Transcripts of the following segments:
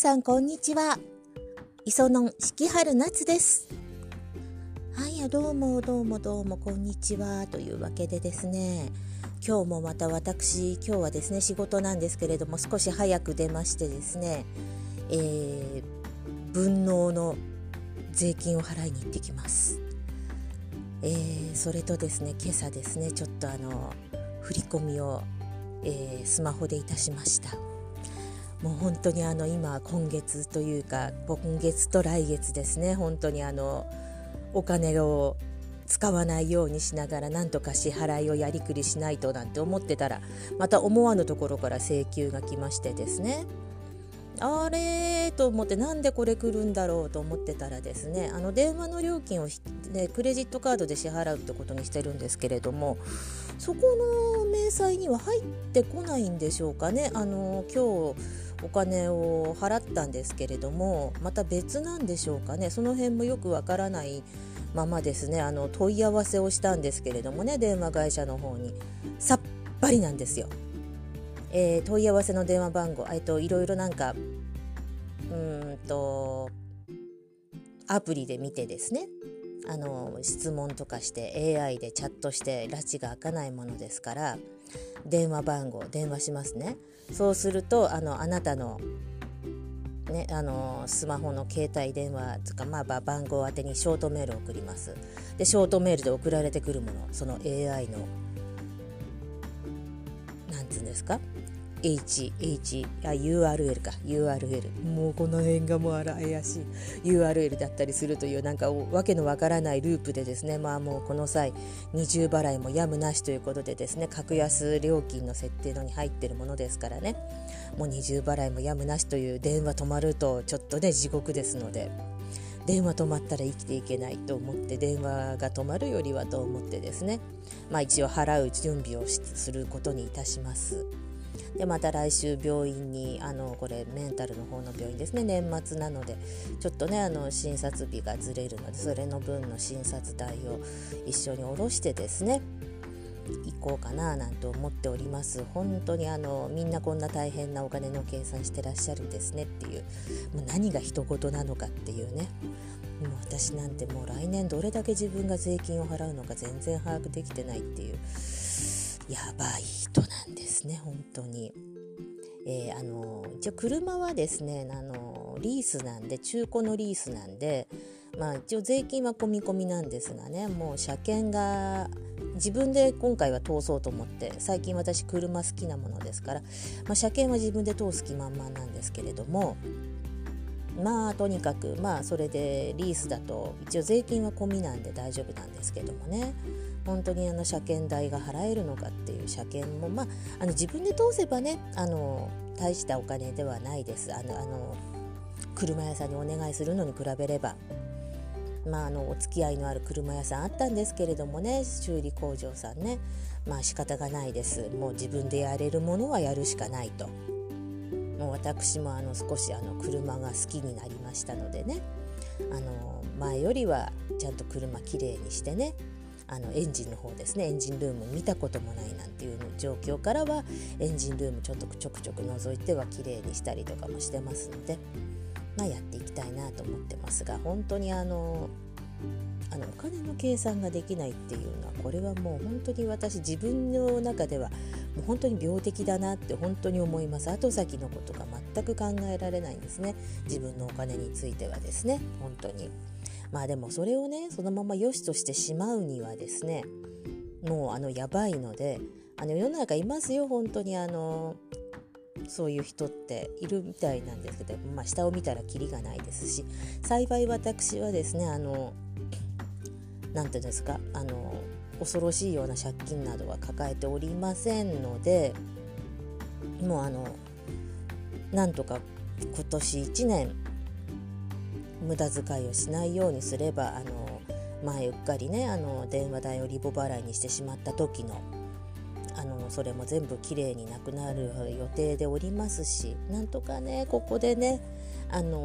さんこんにちは。磯野四春夏です。はいどうもどうもどうもこんにちはというわけでですね。今日もまた私今日はですね仕事なんですけれども少し早く出ましてですね、えー、分納の税金を払いに行ってきます、えー、それとですね今朝ですねちょっとあの振り込みを、えー、スマホでいたしました。もう本当にあの今今月というか今月と来月ですね。本当にあのお金を使わないようにしながらなんとか支払いをやりくりしないとなんて思ってたらまた思わぬところから請求が来ましてですね。あれと思ってなんでこれ来るんだろうと思ってたらですねあの電話の料金を、ね、クレジットカードで支払うってことにしてるんですけれどもそこの明細には入ってこないんでしょうかね。あの今日お金を払ったんですけれどもまた別なんでしょうかね。その辺もよくわからないままですね。あの問い合わせをしたんですけれどもね電話会社の方に。さっぱりなんですよ。えー、問い合わせの電話番号、えっと、いろいろなんかうんとアプリで見てですね。あの質問とかして AI でチャットして拉致が開かないものですから電話番号電話しますね。そうするとあのあなたのね、あのスマホの携帯電話とか、まあ、番号宛てにショートメールを送ります。でショートメールで送られてくるものその AI の何て言うんですか？H、H、あ、URL か、URL。もうこの辺がもうあら怪しい URL だったりするというなんかわけのわからないループでですね、まあもうこの際、二重払いもやむなしということでですね、格安料金の設定のに入ってるものですからね、もう二重払いもやむなしという電話止まるとちょっとね、地獄ですので。電話止まったら生きていけないと思って電話が止まるよりはと思ってですねまあ一応払う準備をすることにいたします。でまた来週病院にあのこれメンタルの方の病院ですね。年末なのでちょっとねあの診察日がずれるのでそれの分の診察代を一緒に下ろしてですね行こうかななんて思っております。本当にあのみんなこんな大変なお金の計算してらっしゃるんですねっていうもう何が人事なのかっていうね。もう私なんてもう来年どれだけ自分が税金を払うのか全然把握できてないっていう。やばい人なんですね本当に。えー、あの一応車はですねあのリースなんで中古のリースなんで、まあ、一応税金は込み込みなんですがねもう車検が自分で今回は通そうと思って最近私車好きなものですから、まあ、車検は自分で通す気満々なんですけれどもまあとにかくまあそれでリースだと一応税金は込みなんで大丈夫なんですけどもね本当にあの車検代が払えるのかっていう車検も、まあ、あの自分で通せばねあの大したお金ではないです。あのあの車屋さんにお願いするのに比べれば。まあ、あのお付き合いのある車屋さんあったんですけれどもね修理工場さんねまあ仕方がないです。もう自分でやれるものはやるしかないと。もう私もあの少しあの車が好きになりましたのでね。あの前よりはちゃんと車きれいにしてねあのエンジンの方ですね。エンジンルーム見たこともないなんていう状況からはエンジンルームちょっとちょくちょく覗いては綺麗にしたりとかもしてますので、まあ、やっていきたいなと思ってますが本当にあのあのお金の計算ができないっていうのはこれはもう本当に私自分の中ではもう本当に病的だなって本当に思います。後先のことが全く考えられないんですね。自分のお金についてはですね。本当に。まあでもそれをねそのまま良しとしてしまうにはですねもうあのやばいのであの世の中いますよ本当にあのそういう人っているみたいなんですけど、まあ、下を見たらキリがないですし幸い私はですねあの何て言うんですかあの恐ろしいような借金などは抱えておりませんのでもうあのなんとか今年1年無駄遣いをしないようにすればあの前うっかりねあの電話代をリボ払いにしてしまった時のあのそれも全部きれいになくなる予定でおりますしなんとかねここでねあの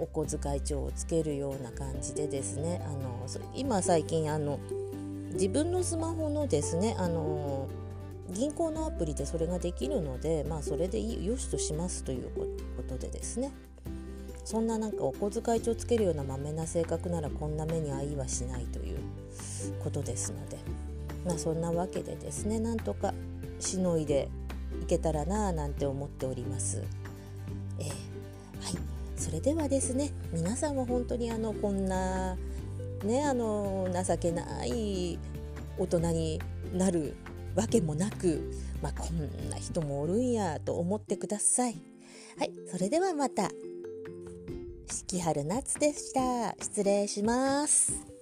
お小遣い帳をつけるような感じでですねあの今最近あの自分のスマホのですねあの銀行のアプリでそれができるのでまあそれでよしとしますということでですね。そんななんかお小遣い帳つけるようなまめな性格ならこんな目に遭いはしないということですので、まあ、そんなわけでですねなんとかしのいでいけたらなぁなんて思っております。えー、はいそれではですね皆さんも本当にあのこんなねあの情けない大人になるわけもなく、まあ、こんな人もおるんやと思ってください。はい、それではまた。四季春夏でした。失礼します。